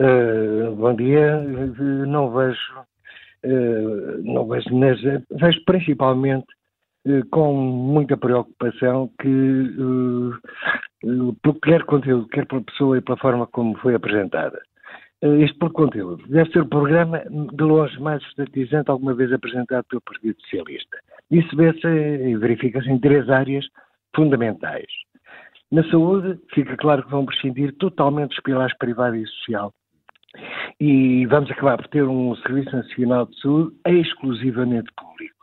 Uh, bom dia. Não vejo, uh, não vejo, mas vejo principalmente uh, com muita preocupação que, quer conteúdo, quer pela pessoa e pela forma como foi apresentada. Este por conteúdo deve ser o programa de longe mais estatizante alguma vez apresentado pelo Partido Socialista. Isso vê-se e verifica-se em três áreas fundamentais. Na saúde, fica claro que vão prescindir totalmente dos pilares privado e social. E vamos acabar por ter um Serviço Nacional de Saúde exclusivamente público.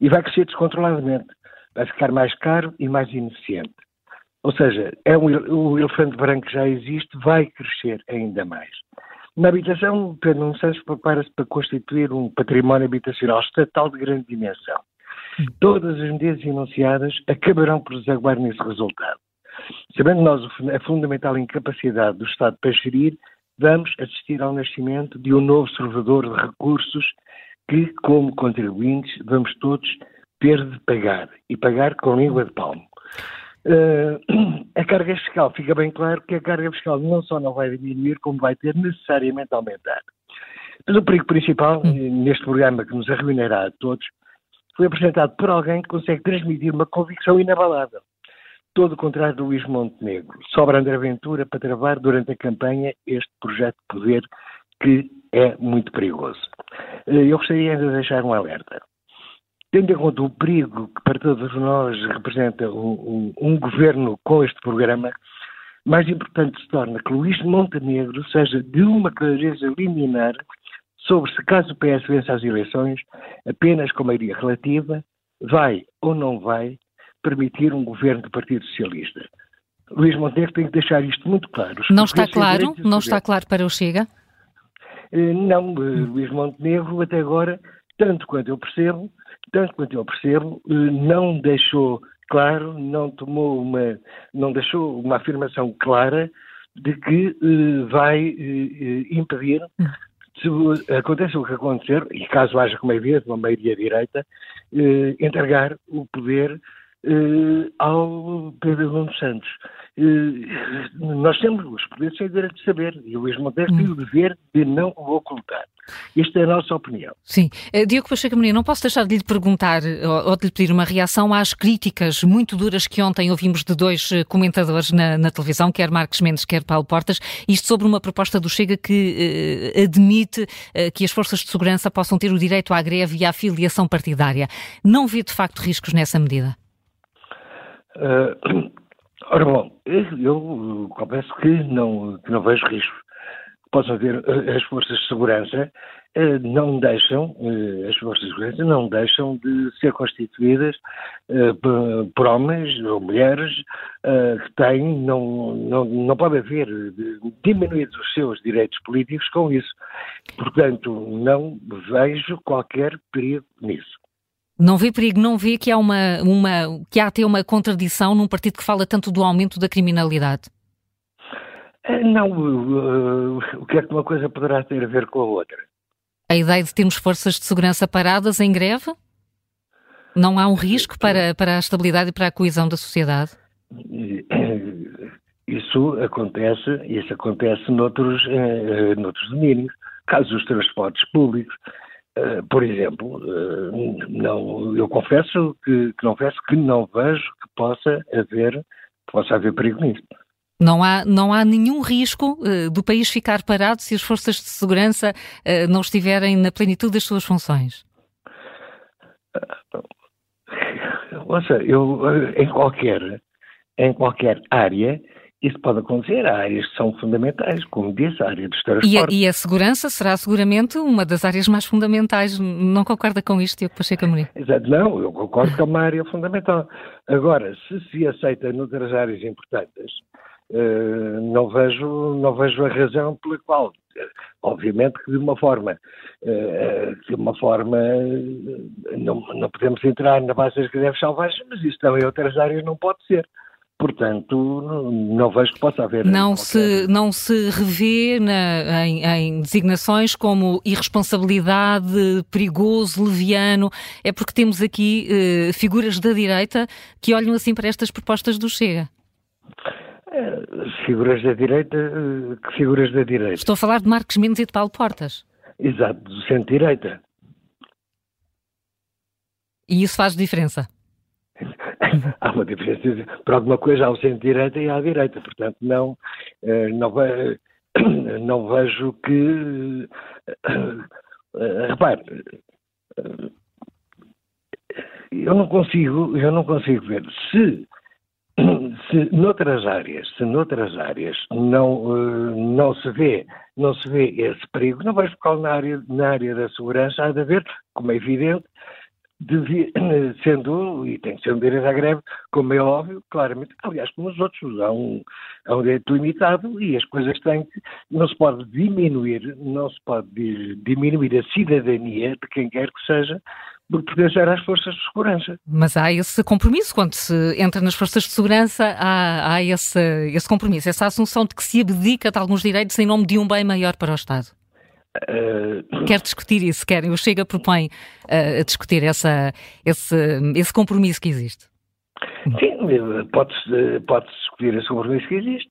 E vai crescer descontroladamente. Vai ficar mais caro e mais ineficiente. Ou seja, é um, o elefante branco que já existe, vai crescer ainda mais. Na habitação, Pedro Nuno Santos prepara-se para constituir um património habitacional estatal de grande dimensão. Todas as medidas enunciadas acabarão por desaguar nesse resultado. Sabendo nós a fundamental incapacidade do Estado para gerir, vamos assistir ao nascimento de um novo servidor de recursos que, como contribuintes, vamos todos ter de pagar e pagar com língua de palmo. Uh, a carga fiscal, fica bem claro que a carga fiscal não só não vai diminuir, como vai ter necessariamente aumentar. Mas o perigo principal hum. neste programa que nos arruinará a todos foi apresentado por alguém que consegue transmitir uma convicção inabalável. Todo o contrário do Luís Montenegro. Sobra André Ventura para travar durante a campanha este projeto de poder que é muito perigoso. Eh, eu gostaria ainda de deixar um alerta. Tendo em conta o perigo que para todos nós representa um, um, um governo com este programa, mais importante se torna que Luís Montenegro seja de uma clareza liminar sobre se caso o PS vença as eleições, apenas com maioria relativa, vai ou não vai permitir um governo do Partido Socialista. Luís Montenegro tem que deixar isto muito claro. Os não está claro? Não está claro para o Chega? Eh, não, eh, Luís Montenegro até agora, tanto quanto eu percebo, tanto quanto eu percebo, eh, não deixou claro, não tomou uma, não deixou uma afirmação clara de que vai impedir, se aconteça o que acontecer, e caso haja, como é evidente, uma maioria direita, entregar o poder ao Pedro Nuno Santos. nós temos os poderes sem direito de saber, e o Luís Montenegro tem o dever de não o ocultar. Esta é a nossa opinião. Sim. Uh, Diogo Pacheco Menino, não posso deixar de lhe perguntar ou, ou, de lhe pedir uma reação às críticas muito duras que ontem ouvimos de dois uh, comentadores na, na, televisão, quer Marcos Mendes, quer Paulo Portas, isto sobre uma proposta do Chega que uh, admite que as forças de segurança possam ter o direito à greve e à filiação partidária. Não vê de facto riscos nessa medida? Ora bom, eu confesso que não, que não vejo risco possam haver eh, as forças de segurança eh, não deixam, eh, as forças de segurança não deixam de ser constituídas por homens ou mulheres que têm, não, não, não pode haver diminuídos os seus direitos políticos com isso. Portanto, não vejo qualquer perigo nisso. Não vê perigo, não vê que há uma, uma que há até uma contradição num partido que fala tanto do aumento da criminalidade? Eh, não, uh, o que é que uma coisa poderá ter a ver com a outra? A ideia de termos forças de segurança paradas em greve? Não há um risco para, para a estabilidade e para a coesão da sociedade? Isso acontece, isso acontece noutros, noutros domínios. Caso dos transportes públicos, uh, por exemplo, uh, não, eu confesso que, que, confesso que não vejo que possa haver, que possa haver perigo nisso. Não há, não há nenhum risco uh, do país ficar parado se as forças de segurança não estiverem na plenitude das suas funções? Ouça, eu, em qualquer, em qualquer área, isso pode acontecer. Há áreas que são fundamentais, como disse, a área dos transportes. E a, e a segurança será seguramente uma das áreas mais fundamentais. Não concorda com isto, Tiago Pacheco Amorim? Exato, não, eu concordo que é uma área fundamental. Agora, se se aceita noutras áreas importantes, eh, não vejo, não vejo a razão pela qual, obviamente que de uma forma, eh, de uma forma, não, não podemos entrar na base das greves selvagens, mas isso também em outras áreas não pode ser. Portanto, não vejo que possa haver. Não, se, não se revê na, em, em, designações como irresponsabilidade, perigoso, leviano. É porque temos aqui eh, figuras da direita que olham assim para estas propostas do Chega. Figuras da direita, que figuras da direita? Estou a falar de Marcos Mendes e de Paulo Portas. Exato, do centro-direita. E isso faz diferença? Há uma diferença. Para alguma coisa há o centro-direita e há a direita. Portanto, não, eh, não, não vejo que. Eh, repare, eu não consigo, eu não consigo ver se se noutras áreas, se noutras áreas não, não se vê, não se vê esse perigo, não vejo qual na área, na área da segurança há de haver, como é evidente, devia, sendo, e tem que ser um direito à greve, como é óbvio, claramente, aliás, como os outros, há um, há um direito limitado e as coisas têm que, não se pode diminuir, não se pode diminuir a cidadania de quem quer que seja, por pertencer às forças de segurança. Mas há esse compromisso, quando se entra nas forças de segurança, há, há esse, esse compromisso, essa assunção de que se abdica de alguns direitos em nome de um bem maior para o Estado. Quer discutir isso? Quer? O Chega propõe uh, discutir essa, esse, esse compromisso que existe. Sim, pode-se pode discutir esse compromisso que existe.